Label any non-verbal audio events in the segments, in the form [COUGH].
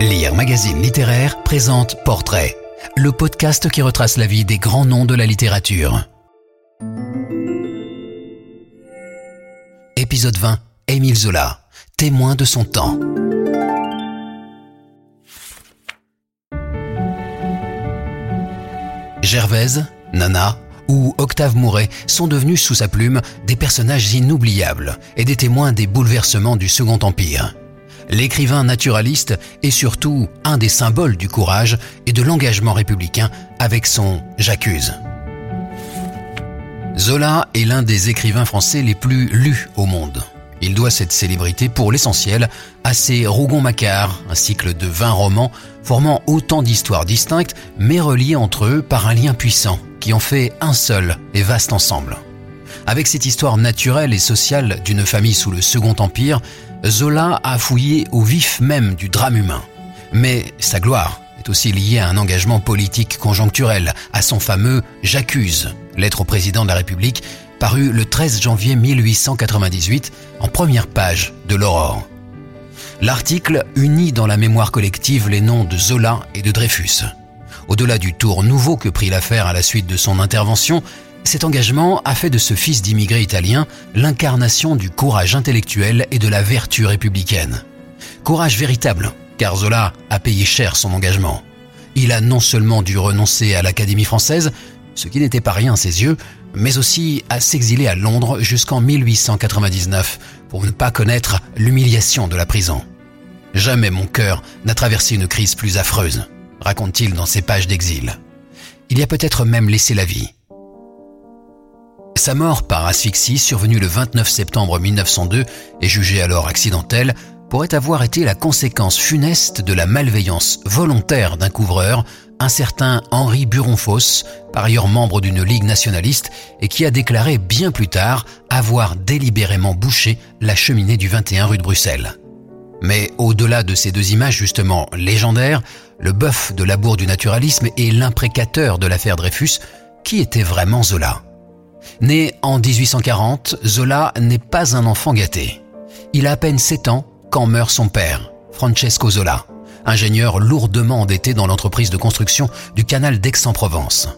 Lire Magazine Littéraire présente Portrait, le podcast qui retrace la vie des grands noms de la littérature. Épisode 20, Émile Zola, témoin de son temps. Gervaise, Nana ou Octave Mouret sont devenus sous sa plume des personnages inoubliables et des témoins des bouleversements du Second Empire l'écrivain naturaliste est surtout un des symboles du courage et de l'engagement républicain avec son J'accuse. Zola est l'un des écrivains français les plus lus au monde. Il doit cette célébrité pour l'essentiel à ses Rougon-Macquart, un cycle de 20 romans formant autant d'histoires distinctes mais reliées entre eux par un lien puissant qui en fait un seul et vaste ensemble. Avec cette histoire naturelle et sociale d'une famille sous le Second Empire, Zola a fouillé au vif même du drame humain. Mais sa gloire est aussi liée à un engagement politique conjoncturel, à son fameux J'accuse, lettre au président de la République, paru le 13 janvier 1898 en première page de l'Aurore. L'article unit dans la mémoire collective les noms de Zola et de Dreyfus. Au-delà du tour nouveau que prit l'affaire à la suite de son intervention, cet engagement a fait de ce fils d'immigrés italiens l'incarnation du courage intellectuel et de la vertu républicaine. Courage véritable, car Zola a payé cher son engagement. Il a non seulement dû renoncer à l'Académie française, ce qui n'était pas rien à ses yeux, mais aussi à s'exiler à Londres jusqu'en 1899 pour ne pas connaître l'humiliation de la prison. Jamais mon cœur n'a traversé une crise plus affreuse, raconte-t-il dans ses pages d'exil. Il y a peut-être même laissé la vie. Sa mort par asphyxie, survenue le 29 septembre 1902 et jugée alors accidentelle, pourrait avoir été la conséquence funeste de la malveillance volontaire d'un couvreur, un certain Henri Buronfos, par ailleurs membre d'une ligue nationaliste et qui a déclaré bien plus tard avoir délibérément bouché la cheminée du 21 rue de Bruxelles. Mais au-delà de ces deux images justement légendaires, le bœuf de labour du naturalisme et l'imprécateur de l'affaire Dreyfus, qui était vraiment Zola? Né en 1840, Zola n'est pas un enfant gâté. Il a à peine 7 ans quand meurt son père, Francesco Zola, ingénieur lourdement endetté dans l'entreprise de construction du canal d'Aix-en-Provence.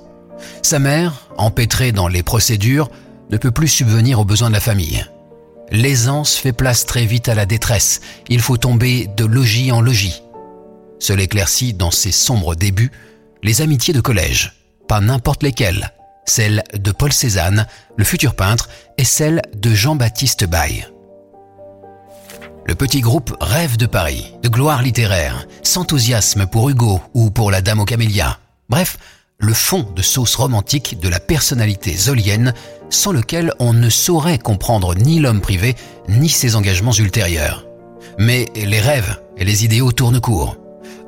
Sa mère, empêtrée dans les procédures, ne peut plus subvenir aux besoins de la famille. L'aisance fait place très vite à la détresse. Il faut tomber de logis en logis. Seul éclaircit dans ses sombres débuts les amitiés de collège, pas n'importe lesquelles, celle de Paul Cézanne, le futur peintre, et celle de Jean-Baptiste Baye. Le petit groupe rêve de Paris, de gloire littéraire, s'enthousiasme pour Hugo ou pour la Dame aux Camélias. Bref, le fond de sauce romantique de la personnalité zolienne sans lequel on ne saurait comprendre ni l'homme privé ni ses engagements ultérieurs. Mais les rêves et les idéaux tournent court.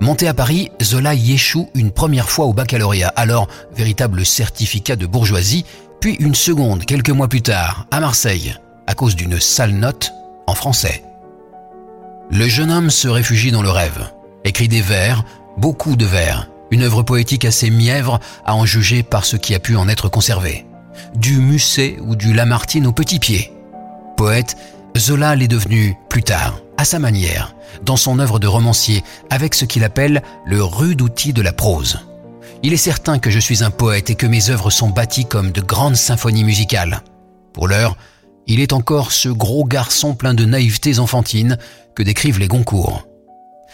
Monté à Paris, Zola y échoue une première fois au baccalauréat, alors véritable certificat de bourgeoisie, puis une seconde quelques mois plus tard, à Marseille, à cause d'une sale note en français. Le jeune homme se réfugie dans le rêve, écrit des vers, beaucoup de vers, une œuvre poétique assez mièvre à en juger par ce qui a pu en être conservé. Du Musset ou du Lamartine au petit pied. Poète, Zola l'est devenu plus tard, à sa manière, dans son œuvre de romancier, avec ce qu'il appelle le rude outil de la prose. Il est certain que je suis un poète et que mes œuvres sont bâties comme de grandes symphonies musicales. Pour l'heure, il est encore ce gros garçon plein de naïvetés enfantines que décrivent les Goncourt.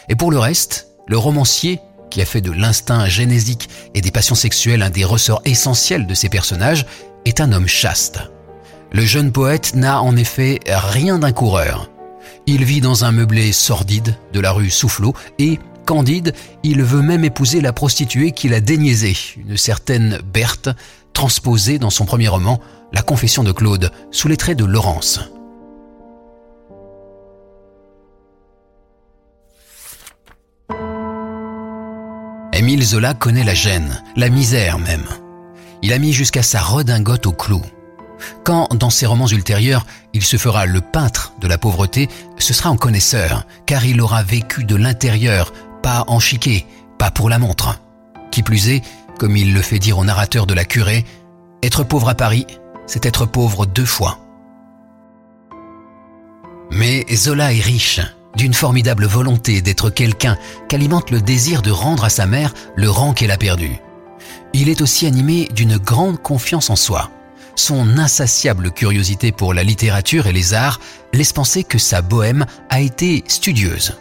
Et pour le reste, le romancier, qui a fait de l'instinct génésique et des passions sexuelles un des ressorts essentiels de ses personnages, est un homme chaste. Le jeune poète n'a en effet rien d'un coureur. Il vit dans un meublé sordide de la rue Soufflot et, candide, il veut même épouser la prostituée qu'il a déniaisée, une certaine Berthe, transposée dans son premier roman, La Confession de Claude, sous les traits de Laurence. Émile Zola connaît la gêne, la misère même. Il a mis jusqu'à sa redingote au clou. Quand, dans ses romans ultérieurs, il se fera le peintre de la pauvreté, ce sera en connaisseur, car il aura vécu de l'intérieur, pas en chiquet, pas pour la montre. Qui plus est, comme il le fait dire au narrateur de la curée, être pauvre à Paris, c'est être pauvre deux fois. Mais Zola est riche. d'une formidable volonté d'être quelqu'un qu'alimente le désir de rendre à sa mère le rang qu'elle a perdu. Il est aussi animé d'une grande confiance en soi. Son insatiable curiosité pour la littérature et les arts laisse penser que sa bohème a été studieuse.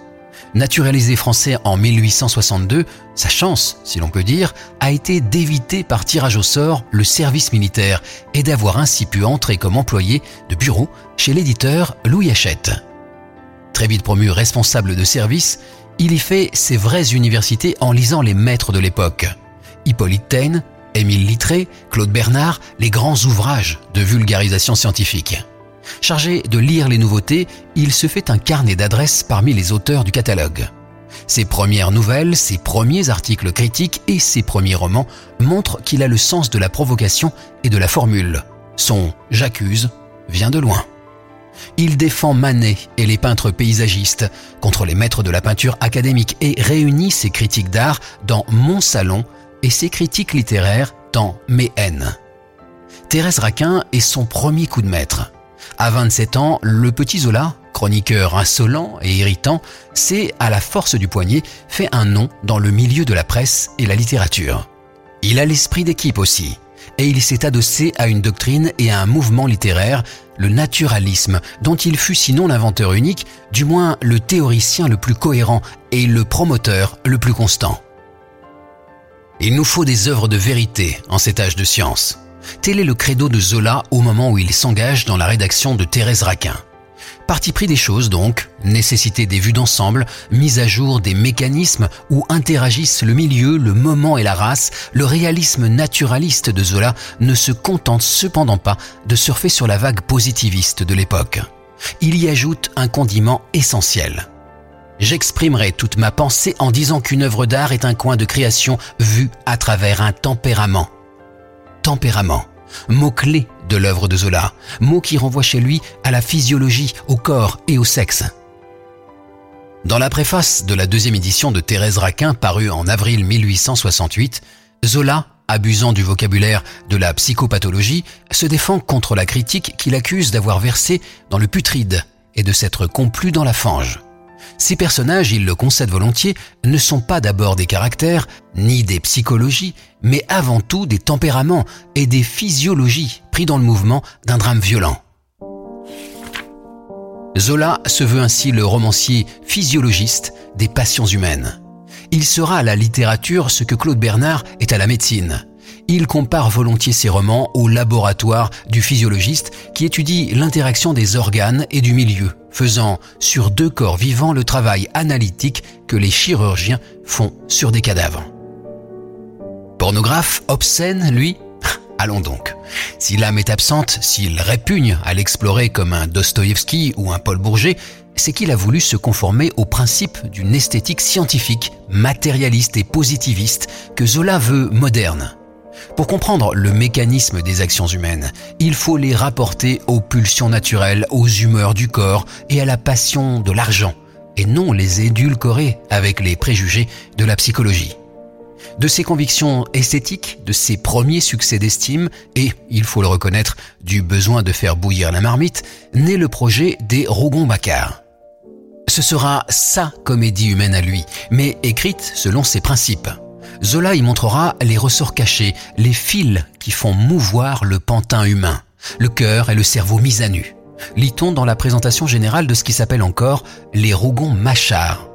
Naturalisé français en 1862, sa chance, si l'on peut dire, a été d'éviter par tirage au sort le service militaire et d'avoir ainsi pu entrer comme employé de bureau chez l'éditeur Louis Hachette. Très vite promu responsable de service, il y fait ses vraies universités en lisant les maîtres de l'époque. Hippolyte Taine, Émile Littré, Claude Bernard, les grands ouvrages de vulgarisation scientifique. Chargé de lire les nouveautés, il se fait un carnet d'adresses parmi les auteurs du catalogue. Ses premières nouvelles, ses premiers articles critiques et ses premiers romans montrent qu'il a le sens de la provocation et de la formule. Son J'accuse vient de loin. Il défend Manet et les peintres paysagistes contre les maîtres de la peinture académique et réunit ses critiques d'art dans Mon Salon et ses critiques littéraires dans Mes haines. Thérèse Raquin est son premier coup de maître. À 27 ans, le petit Zola, chroniqueur insolent et irritant, s'est, à la force du poignet, fait un nom dans le milieu de la presse et la littérature. Il a l'esprit d'équipe aussi, et il s'est adossé à une doctrine et à un mouvement littéraire, le naturalisme, dont il fut sinon l'inventeur unique, du moins le théoricien le plus cohérent et le promoteur le plus constant. Il nous faut des œuvres de vérité en cet âge de science. Tel est le credo de Zola au moment où il s'engage dans la rédaction de Thérèse Raquin. Parti pris des choses donc, nécessité des vues d'ensemble, mise à jour des mécanismes où interagissent le milieu, le moment et la race, le réalisme naturaliste de Zola ne se contente cependant pas de surfer sur la vague positiviste de l'époque. Il y ajoute un condiment essentiel. J'exprimerai toute ma pensée en disant qu'une œuvre d'art est un coin de création vu à travers un tempérament tempérament, mot-clé de l'œuvre de Zola, mot qui renvoie chez lui à la physiologie, au corps et au sexe. Dans la préface de la deuxième édition de Thérèse Raquin parue en avril 1868, Zola, abusant du vocabulaire de la psychopathologie, se défend contre la critique qu'il accuse d'avoir versé dans le putride et de s'être complu dans la fange. Ces personnages, il le concède volontiers, ne sont pas d'abord des caractères, ni des psychologies, mais avant tout des tempéraments et des physiologies pris dans le mouvement d'un drame violent. Zola se veut ainsi le romancier physiologiste des passions humaines. Il sera à la littérature ce que Claude Bernard est à la médecine il compare volontiers ses romans au laboratoire du physiologiste qui étudie l'interaction des organes et du milieu, faisant sur deux corps vivants le travail analytique que les chirurgiens font sur des cadavres. Pornographe, obscène, lui [LAUGHS] Allons donc. Si l'âme est absente, s'il répugne à l'explorer comme un Dostoïevski ou un Paul Bourget, c'est qu'il a voulu se conformer au principe d'une esthétique scientifique, matérialiste et positiviste que Zola veut moderne. Pour comprendre le mécanisme des actions humaines, il faut les rapporter aux pulsions naturelles, aux humeurs du corps et à la passion de l'argent, et non les édulcorer avec les préjugés de la psychologie. De ses convictions esthétiques, de ses premiers succès d'estime et, il faut le reconnaître, du besoin de faire bouillir la marmite, naît le projet des Rougon-Macquart. Ce sera sa comédie humaine à lui, mais écrite selon ses principes. Zola y montrera les ressorts cachés, les fils qui font mouvoir le pantin humain, le cœur et le cerveau mis à nu. Lit-on dans la présentation générale de ce qui s'appelle encore les Rougons Machards.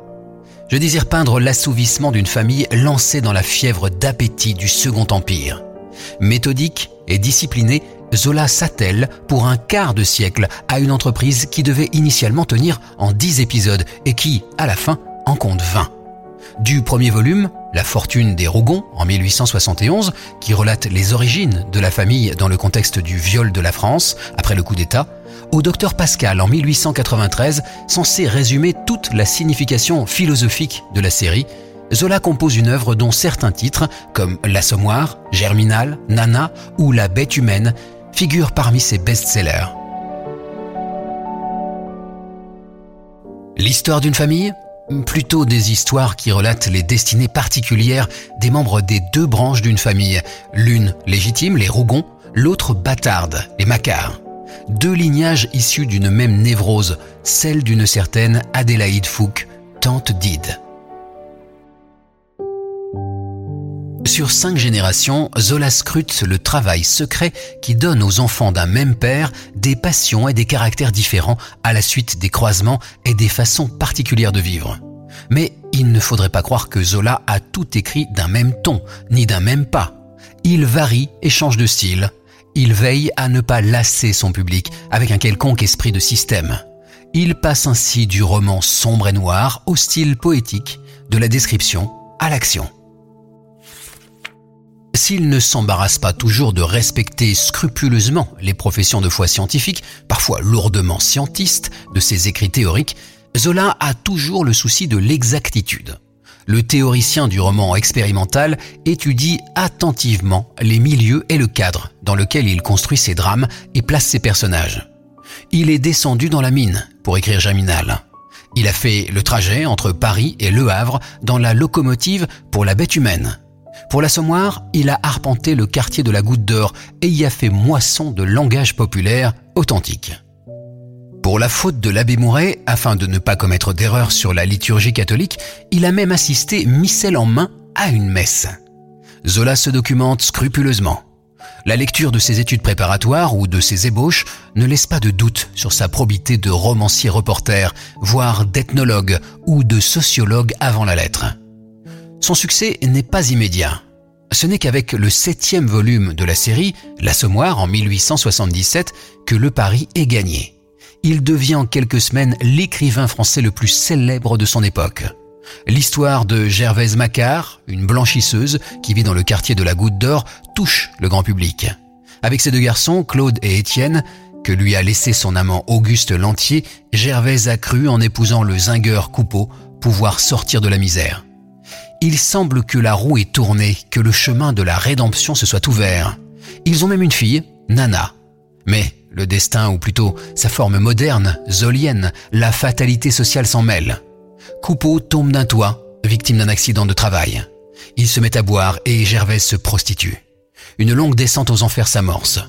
Je désire peindre l'assouvissement d'une famille lancée dans la fièvre d'appétit du Second Empire. Méthodique et discipliné, Zola s'attelle pour un quart de siècle à une entreprise qui devait initialement tenir en dix épisodes et qui, à la fin, en compte 20. Du premier volume, La fortune des Rougon en 1871, qui relate les origines de la famille dans le contexte du viol de la France après le coup d'État, au docteur Pascal en 1893, censé résumer toute la signification philosophique de la série, Zola compose une œuvre dont certains titres, comme L'Assommoir, Germinal, Nana ou La bête humaine, figurent parmi ses best-sellers. L'histoire d'une famille? Plutôt des histoires qui relatent les destinées particulières des membres des deux branches d'une famille, l'une légitime, les Rougons, l'autre bâtarde, les Macquart. Deux lignages issus d'une même névrose, celle d'une certaine Adélaïde Fouque, tante d'Ide. Sur cinq générations, Zola scrute le travail secret qui donne aux enfants d'un même père des passions et des caractères différents à la suite des croisements et des façons particulières de vivre. Mais il ne faudrait pas croire que Zola a tout écrit d'un même ton, ni d'un même pas. Il varie et change de style. Il veille à ne pas lasser son public avec un quelconque esprit de système. Il passe ainsi du roman sombre et noir au style poétique, de la description à l'action. S'il ne s'embarrasse pas toujours de respecter scrupuleusement les professions de foi scientifiques, parfois lourdement scientistes, de ses écrits théoriques, Zola a toujours le souci de l'exactitude. Le théoricien du roman expérimental étudie attentivement les milieux et le cadre dans lequel il construit ses drames et place ses personnages. Il est descendu dans la mine pour écrire Germinal. Il a fait le trajet entre Paris et Le Havre dans la locomotive pour la bête humaine. Pour l'assommoir, il a arpenté le quartier de la Goutte d'Or et y a fait moisson de langage populaire authentique. Pour la faute de l'abbé Mouret, afin de ne pas commettre d'erreur sur la liturgie catholique, il a même assisté missel en main à une messe. Zola se documente scrupuleusement. La lecture de ses études préparatoires ou de ses ébauches ne laisse pas de doute sur sa probité de romancier reporter, voire d'ethnologue ou de sociologue avant la lettre. Son succès n'est pas immédiat. Ce n'est qu'avec le septième volume de la série, L'Assommoir en 1877, que le pari est gagné il devient en quelques semaines l'écrivain français le plus célèbre de son époque. L'histoire de Gervaise Macquart, une blanchisseuse qui vit dans le quartier de la Goutte d'Or, touche le grand public. Avec ses deux garçons, Claude et Étienne, que lui a laissé son amant Auguste Lantier, Gervaise a cru, en épousant le zingueur Coupeau, pouvoir sortir de la misère. Il semble que la roue est tournée, que le chemin de la rédemption se soit ouvert. Ils ont même une fille, Nana. Mais le destin, ou plutôt sa forme moderne, zolienne, la fatalité sociale s'en mêle. Coupeau tombe d'un toit, victime d'un accident de travail. Il se met à boire et Gervaise se prostitue. Une longue descente aux enfers s'amorce.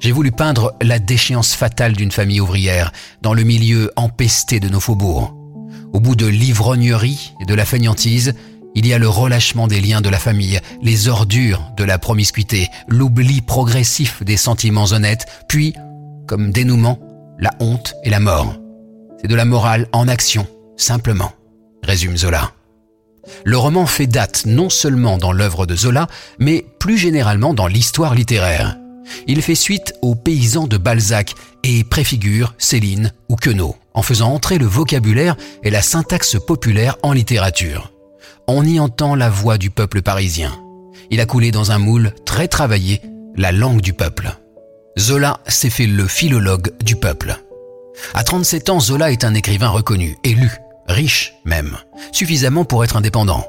J'ai voulu peindre la déchéance fatale d'une famille ouvrière dans le milieu empesté de nos faubourgs. Au bout de l'ivrognerie et de la fainéantise, il y a le relâchement des liens de la famille, les ordures de la promiscuité, l'oubli progressif des sentiments honnêtes, puis, comme dénouement, la honte et la mort. C'est de la morale en action, simplement, résume Zola. Le roman fait date non seulement dans l'œuvre de Zola, mais plus généralement dans l'histoire littéraire. Il fait suite aux paysans de Balzac et préfigure Céline ou Queneau, en faisant entrer le vocabulaire et la syntaxe populaire en littérature on y entend la voix du peuple parisien. Il a coulé dans un moule très travaillé la langue du peuple. Zola s'est fait le philologue du peuple. À 37 ans, Zola est un écrivain reconnu, élu, riche même, suffisamment pour être indépendant.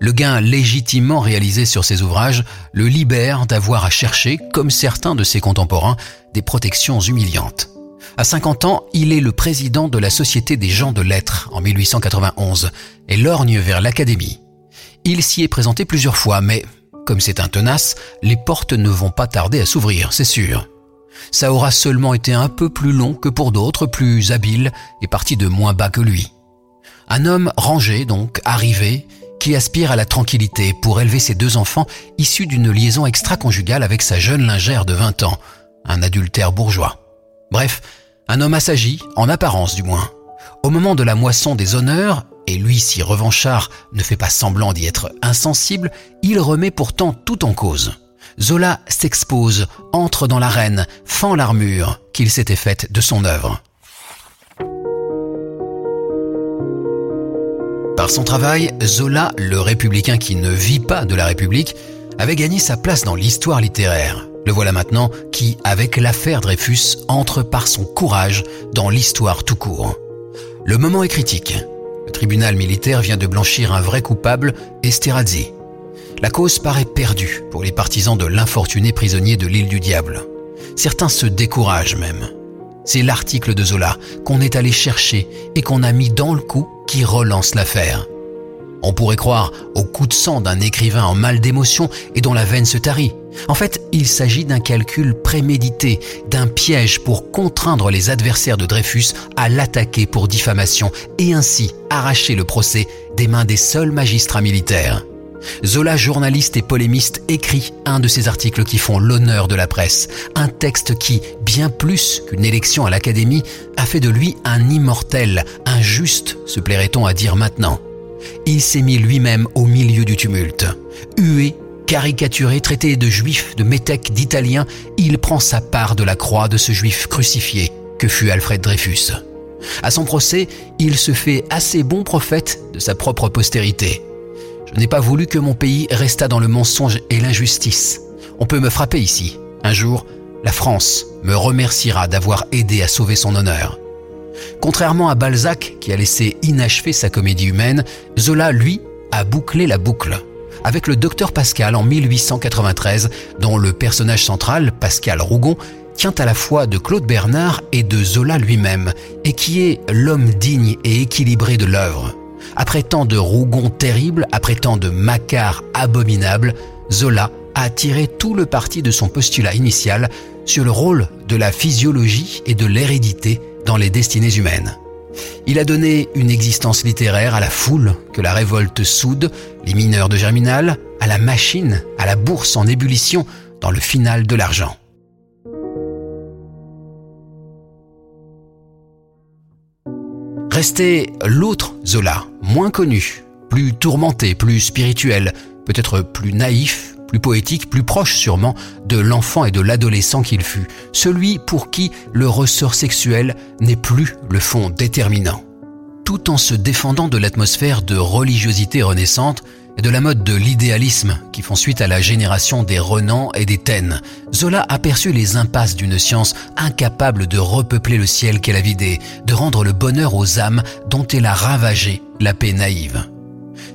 Le gain légitimement réalisé sur ses ouvrages le libère d'avoir à chercher, comme certains de ses contemporains, des protections humiliantes. À 50 ans, il est le président de la Société des gens de lettres en 1891 et lorgne vers l'Académie. Il s'y est présenté plusieurs fois, mais comme c'est un tenace, les portes ne vont pas tarder à s'ouvrir, c'est sûr. Ça aura seulement été un peu plus long que pour d'autres, plus habiles et partis de moins bas que lui. Un homme rangé, donc, arrivé, qui aspire à la tranquillité pour élever ses deux enfants issus d'une liaison extra-conjugale avec sa jeune lingère de 20 ans, un adultère bourgeois. Bref, un homme assagi, en apparence du moins. Au moment de la moisson des honneurs, et lui si revanchard ne fait pas semblant d'y être insensible, il remet pourtant tout en cause. Zola s'expose, entre dans l'arène, fend l'armure qu'il s'était faite de son œuvre. Par son travail, Zola, le républicain qui ne vit pas de la République, avait gagné sa place dans l'histoire littéraire. Voilà maintenant qui, avec l'affaire Dreyfus, entre par son courage dans l'histoire tout court. Le moment est critique. Le tribunal militaire vient de blanchir un vrai coupable, Esterhazy. La cause paraît perdue pour les partisans de l'infortuné prisonnier de l'île du Diable. Certains se découragent même. C'est l'article de Zola qu'on est allé chercher et qu'on a mis dans le coup qui relance l'affaire. On pourrait croire au coup de sang d'un écrivain en mal d'émotion et dont la veine se tarit. En fait, il s'agit d'un calcul prémédité, d'un piège pour contraindre les adversaires de Dreyfus à l'attaquer pour diffamation et ainsi arracher le procès des mains des seuls magistrats militaires. Zola, journaliste et polémiste, écrit un de ces articles qui font l'honneur de la presse, un texte qui, bien plus qu'une élection à l'Académie, a fait de lui un immortel, un juste, se plairait-on à dire maintenant. Il s'est mis lui-même au milieu du tumulte. Hué Caricaturé, traité de juif, de métèque, d'italien, il prend sa part de la croix de ce juif crucifié que fut Alfred Dreyfus. À son procès, il se fait assez bon prophète de sa propre postérité. Je n'ai pas voulu que mon pays restât dans le mensonge et l'injustice. On peut me frapper ici. Un jour, la France me remerciera d'avoir aidé à sauver son honneur. Contrairement à Balzac, qui a laissé inachever sa comédie humaine, Zola, lui, a bouclé la boucle avec le docteur Pascal en 1893, dont le personnage central, Pascal Rougon, tient à la fois de Claude Bernard et de Zola lui-même, et qui est l'homme digne et équilibré de l'œuvre. Après tant de Rougon terribles, après tant de Macquart abominables, Zola a tiré tout le parti de son postulat initial sur le rôle de la physiologie et de l'hérédité dans les destinées humaines. Il a donné une existence littéraire à la foule que la révolte soude, les mineurs de Germinal, à la machine, à la bourse en ébullition dans le final de l'argent. Restait l'autre Zola, moins connu, plus tourmenté, plus spirituel, peut-être plus naïf, plus poétique, plus proche sûrement de l'enfant et de l'adolescent qu'il fut, celui pour qui le ressort sexuel n'est plus le fond déterminant. Tout en se défendant de l'atmosphère de religiosité renaissante et de la mode de l'idéalisme qui font suite à la génération des Renan et des Taine, Zola aperçut les impasses d'une science incapable de repeupler le ciel qu'elle a vidé, de rendre le bonheur aux âmes dont elle a ravagé la paix naïve.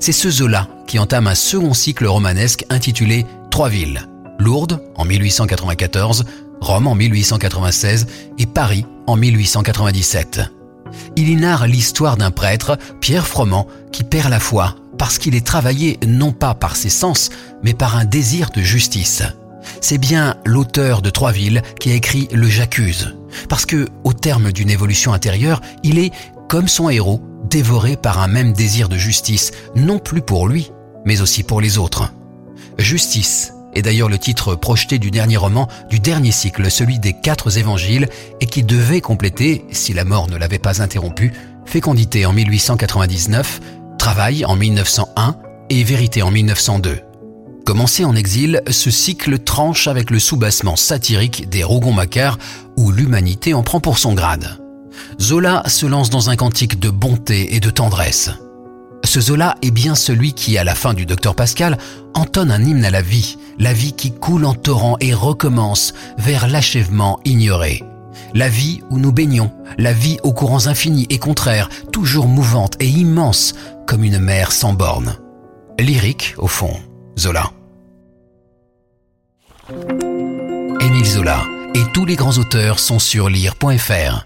C'est ce Zola qui entame un second cycle romanesque intitulé Trois villes. Lourdes en 1894, Rome en 1896 et Paris en 1897. Il y narre l'histoire d'un prêtre, Pierre Froment, qui perd la foi parce qu'il est travaillé non pas par ses sens, mais par un désir de justice. C'est bien l'auteur de Trois villes qui a écrit Le J'accuse, parce que, au terme d'une évolution intérieure, il est, comme son héros, dévoré par un même désir de justice, non plus pour lui, mais aussi pour les autres. Justice est d'ailleurs le titre projeté du dernier roman du dernier cycle, celui des quatre évangiles, et qui devait compléter, si la mort ne l'avait pas interrompu, Fécondité en 1899, Travail en 1901 et Vérité en 1902. Commencé en exil, ce cycle tranche avec le soubassement satirique des Rougon-Macquart où l'humanité en prend pour son grade. Zola se lance dans un cantique de bonté et de tendresse. Ce Zola est bien celui qui, à la fin du Docteur Pascal, entonne un hymne à la vie, la vie qui coule en torrent et recommence vers l'achèvement ignoré. La vie où nous baignons, la vie aux courants infinis et contraires, toujours mouvante et immense comme une mer sans bornes. Lyrique, au fond, Zola. Émile Zola et tous les grands auteurs sont sur lire.fr.